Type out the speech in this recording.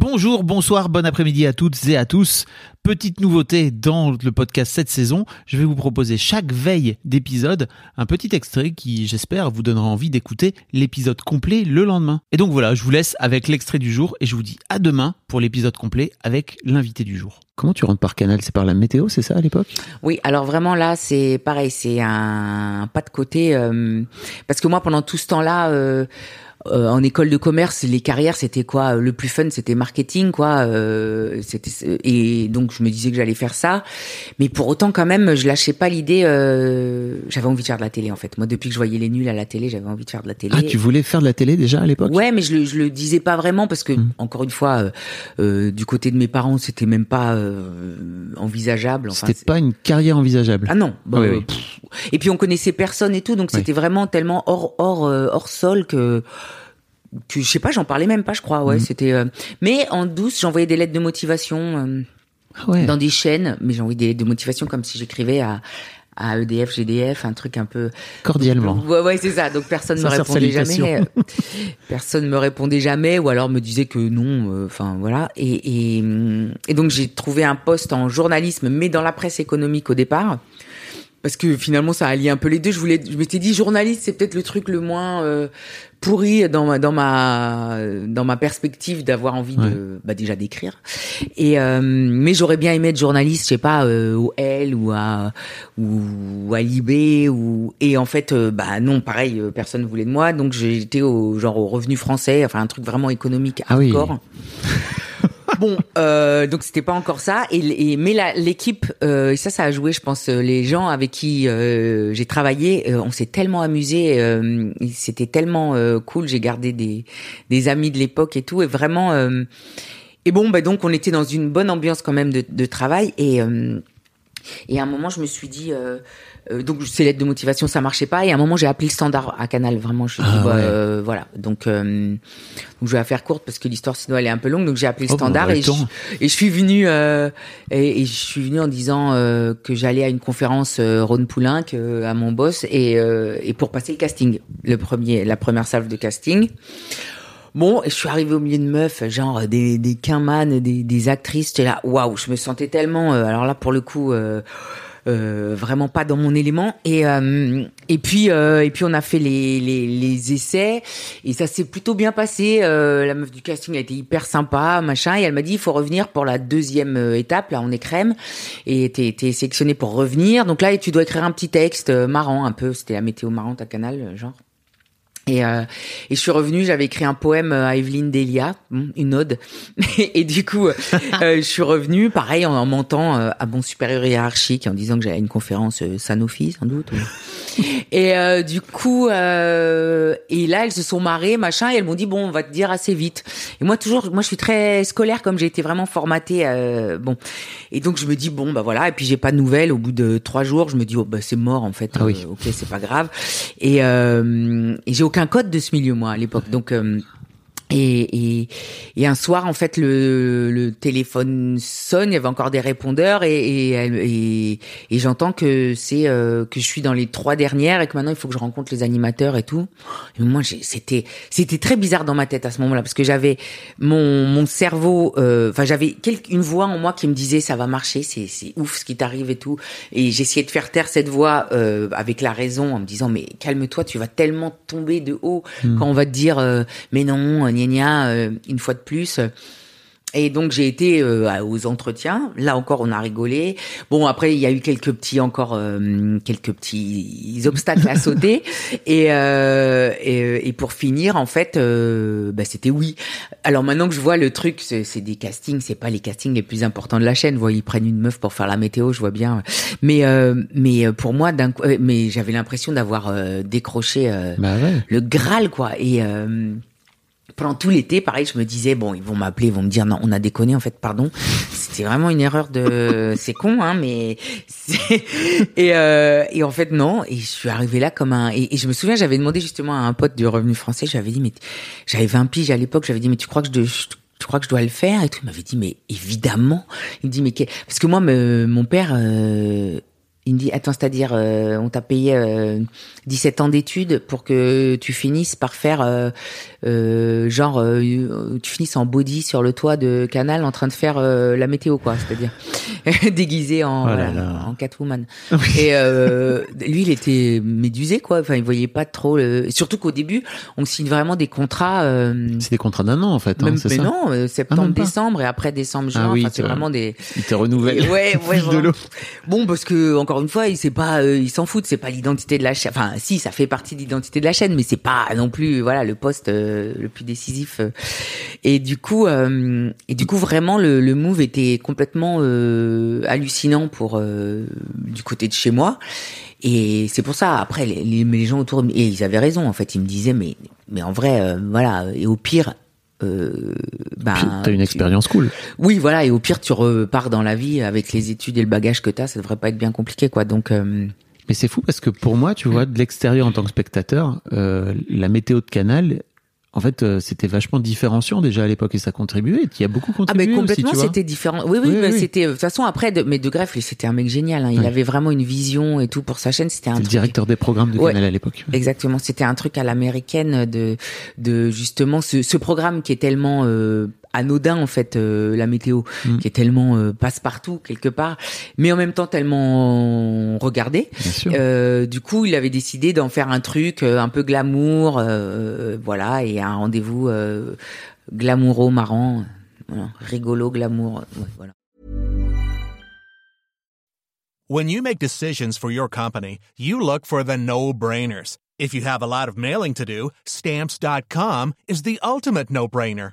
Bonjour, bonsoir, bon après-midi à toutes et à tous. Petite nouveauté dans le podcast cette saison, je vais vous proposer chaque veille d'épisode un petit extrait qui, j'espère, vous donnera envie d'écouter l'épisode complet le lendemain. Et donc voilà, je vous laisse avec l'extrait du jour et je vous dis à demain pour l'épisode complet avec l'invité du jour. Comment tu rentres par canal? C'est par la météo, c'est ça à l'époque? Oui, alors vraiment là, c'est pareil, c'est un pas de côté euh, parce que moi pendant tout ce temps-là. Euh, euh, en école de commerce, les carrières c'était quoi? Le plus fun, c'était marketing, quoi. Euh, c'était et donc je me disais que j'allais faire ça, mais pour autant quand même, je lâchais pas l'idée. Euh, j'avais envie de faire de la télé en fait. Moi, depuis que je voyais les nuls à la télé, j'avais envie de faire de la télé. Ah, tu voulais faire de la télé déjà à l'époque? Ouais, mais je le, je le disais pas vraiment parce que Hmm. encore une fois, euh, euh, du côté de mes parents, c'était même pas euh, envisageable. Enfin, C'était pas une carrière envisageable? ah non. bah, Oui. Et puis on connaissait personne et tout, donc c'était vraiment tellement hors hors hors sol que que je sais pas, j'en parlais même pas, je crois. Mhm. Ouais, c'était. euh, Mais en douce, j'envoyais des lettres de motivation euh, Ah ouais. dans des chaînes, mais j'envoyais des lettres de motivation comme si j'écrivais à à EDF, GDF, un truc un peu Cordialement. Ouais, ouais, c'est ça. Donc personne me répondait jamais. personne me répondait jamais, ou alors me disait que non. euh, Enfin voilà. Et, et, et donc j'ai trouvé un poste en journalisme, mais dans la presse économique au départ. Parce que finalement, ça alliait un peu les deux. Je voulais, je m'étais dit, journaliste, c'est peut-être le truc le moins euh, pourri dans ma, dans ma, dans ma perspective d'avoir envie de, bah déjà d'écrire. Et euh, mais j'aurais bien aimé être journaliste, je sais pas, euh, au L ou à ou à Libé ou et en fait, bah non, pareil, personne voulait de moi, donc été au genre au revenu français, enfin un truc vraiment économique Ah oui. Bon, euh, donc c'était pas encore ça. Et, et mais l'équipe, euh, et ça, ça a joué, je pense. euh, Les gens avec qui euh, j'ai travaillé, euh, on s'est tellement amusé. euh, c'était tellement cool. J'ai gardé des des amis de l'époque et tout. Et vraiment. et bon, bah donc on était dans une bonne ambiance quand même de, de travail. Et et à un moment, je me suis dit. Euh, euh, donc ces lettres de motivation ça marchait pas et à un moment j'ai appelé le standard à Canal vraiment je me suis dit Ah bah, ouais. euh, voilà donc, euh, donc je vais la faire courte parce que l'histoire sinon elle est un peu longue donc j'ai appelé le Oh, bah, standard et je, temps. et je suis venue euh, et, et je suis venue en disant euh, que j'allais à une conférence euh, Rhône Poulenc euh, à mon boss et, euh, et pour passer le casting le premier la première salve de casting Bon, et je suis arrivée au milieu de meufs, genre des des quinmanes, des des actrices. J'étais là, waouh, je me sentais tellement. euh, alors là, pour le coup, euh, euh, vraiment pas dans mon élément. Et euh, et puis euh, et puis on a fait les les les essais et ça s'est plutôt bien passé. Euh, la meuf du casting a été hyper sympa, machin. Et elle m'a dit, il faut revenir pour la deuxième euh, étape. Là, on est crème et t'es t'es sélectionné pour revenir. Donc là, tu dois écrire un petit texte euh, marrant, un peu. C'était la météo marrante à Canal, genre. Et, euh, et je suis revenue, j'avais écrit un poème à Evelyne Delia, hum, une ode. Et, du coup, euh, je suis revenue, pareil, en, en mentant euh, à mon supérieur hiérarchique, en disant que j'allais à une conférence euh, Sanofi, sans doute. ou- Et euh, du coup, euh, et là, elles se sont marrées, machin, et elles m'ont dit bon, on va te dire assez vite. Et moi, toujours, moi, je suis très scolaire, comme j'ai été vraiment formatée. euh, bon, et donc je me dis bon, bah voilà. Et puis j'ai pas de nouvelles. Au bout de trois jours, je me dis oh bah c'est mort en fait. Ah oui. Euh, ok, c'est pas grave. Et, euh, et j'ai aucun code de ce milieu moi à l'époque, donc. euh, et, et, et un soir, en fait, le, le téléphone sonne, il y avait encore des répondeurs et, et, elle- et, et j'entends que c'est euh, que je suis dans les trois dernières et que maintenant il faut que je rencontre les animateurs et tout. Et moi, c'était c'était très bizarre dans ma tête à ce moment-là parce que j'avais mon mon cerveau, euh, enfin j'avais une voix en moi qui me disait ça va marcher, c'est c'est ouf ce qui t'arrive et tout. Et j'essayais de faire taire cette voix euh, avec la raison en me disant mais calme-toi, tu vas tellement tomber de haut quand on va te dire euh, mais non, gna gna, euh, une fois de plus. Et donc j'ai été euh, aux entretiens. Là encore, on a rigolé. Bon, après il y a eu quelques petits encore euh, quelques petits obstacles à sauter. Et, euh, et et pour finir, en fait, bah, c'était oui. Alors maintenant que je vois le truc, c'est des castings, c'est pas les castings les plus importants de la chaîne. Vous voyez, ils prennent une meuf pour faire la météo, je vois bien. Mais mais pour moi, d'un coup, mais j'avais l'impression d'avoir décroché. Bah ouais. le Graal quoi et pendant tout l'été, pareil, je me disais bon, ils vont m'appeler, ils vont me dire non, on a déconné en fait, pardon. C'était vraiment une erreur de, c'est con, hein, mais et euh, et en fait non. Et je suis arrivée là comme un et, je me souviens, j'avais demandé justement à un pote du revenu français, j'avais dit mais j'avais 20 piges à l'époque, j'avais dit mais tu crois que je, tu crois que je dois le faire et tout. Il m'avait dit mais évidemment. Il me dit mais parce que moi mon père euh, il me dit attends c'est-à-dire euh, on t'a payé euh, 17 ans d'études pour que tu finisses par faire euh, euh genre tu finisses en body sur le toit de Canal en train de faire la météo quoi c'est-à-dire. Déguisé en oh en Catwoman. Et lui il était médusé quoi. Enfin il voyait pas trop surtout qu'au début on signe vraiment des contrats c'est des contrats d'un an en fait hein, c'est ça non septembre ah, décembre et après décembre juin. Ah, oui, c'est vraiment des il te renouvelle. Ouais ouais bon parce que encore une fois sait pas il s'en fout c'est pas l'identité de la chaîne enfin si, ça fait partie de l'identité de la chaîne, mais c'est pas non plus voilà le poste euh, le plus décisif. Euh. Et du coup, euh, et du coup vraiment le, le move était complètement hallucinant pour du côté de chez moi. Et c'est pour ça. Après, les, les, gens autour, et ils avaient raison. En fait, ils me disaient, mais mais en vrai, voilà. Et au pire, euh, ben, t'as une expérience cool. Oui, voilà, et au pire, tu repars dans la vie avec les études et le bagage que t'as, ça devrait pas être bien compliqué, quoi. Donc, mais c'est fou parce que pour moi, tu vois, de l'extérieur en tant que spectateur, euh, la météo de Canal, en fait, euh, c'était vachement différenciant déjà à l'époque et ça contribuait. Il y a beaucoup contribué. Ah, mais complètement, c'était différent. Oui, oui, mais c'était, de toute façon, après, de, mais de Greff, c'était un mec génial. Hein. Il avait vraiment une vision et tout pour sa chaîne. C'était un le directeur des programmes de Canal à l'époque. Exactement. C'était un truc à l'américaine de, de justement ce, ce programme qui est tellement, euh, anodin en fait euh, la météo mm. qui est tellement euh, passe-partout quelque part mais en même temps tellement regardé. Euh, du coup il avait décidé d'en faire un truc un peu glamour voilà et un rendez-vous glamouro marrant voilà, rigolo glamour voilà. When you make decisions for your company you look for the no-brainers. If you have a lot of mailing to do stamps.com is the ultimate no-brainer